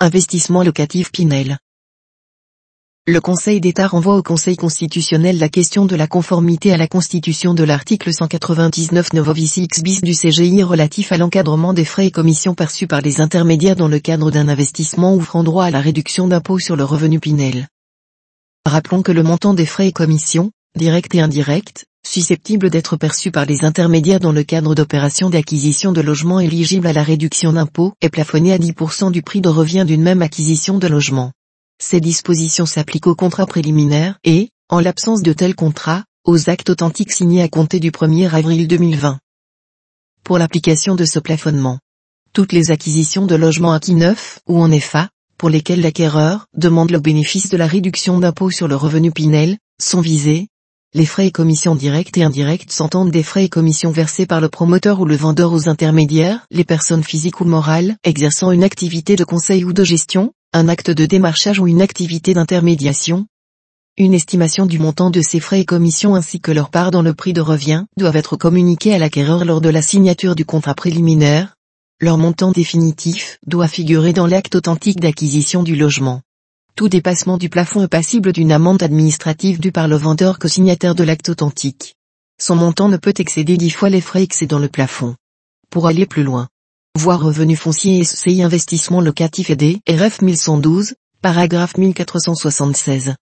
Investissement locatif Pinel. Le Conseil d'État renvoie au Conseil constitutionnel la question de la conformité à la Constitution de l'article 199 novovici x bis du CGI relatif à l'encadrement des frais et commissions perçus par les intermédiaires dans le cadre d'un investissement ouvrant droit à la réduction d'impôt sur le revenu Pinel. Rappelons que le montant des frais et commissions, directs et indirects, susceptibles d'être perçus par les intermédiaires dans le cadre d'opérations d'acquisition de logements éligibles à la réduction d'impôt est plafonné à 10% du prix de revient d'une même acquisition de logement. Ces dispositions s'appliquent aux contrats préliminaires et, en l'absence de tels contrats, aux actes authentiques signés à compter du 1er avril 2020. Pour l'application de ce plafonnement, toutes les acquisitions de logements acquis neufs ou en EFA, pour lesquelles l'acquéreur demande le bénéfice de la réduction d'impôt sur le revenu Pinel, sont visées, les frais et commissions directes et indirectes s'entendent des frais et commissions versés par le promoteur ou le vendeur aux intermédiaires, les personnes physiques ou morales exerçant une activité de conseil ou de gestion, un acte de démarchage ou une activité d'intermédiation. Une estimation du montant de ces frais et commissions ainsi que leur part dans le prix de revient doivent être communiquées à l'acquéreur lors de la signature du contrat préliminaire. Leur montant définitif doit figurer dans l'acte authentique d'acquisition du logement. Tout dépassement du plafond est passible d'une amende administrative due par le vendeur co-signataire de l'acte authentique. Son montant ne peut excéder dix fois les frais excédant le plafond. Pour aller plus loin. Voir revenu foncier et SCI investissement locatif aidé, RF 1112, paragraphe 1476.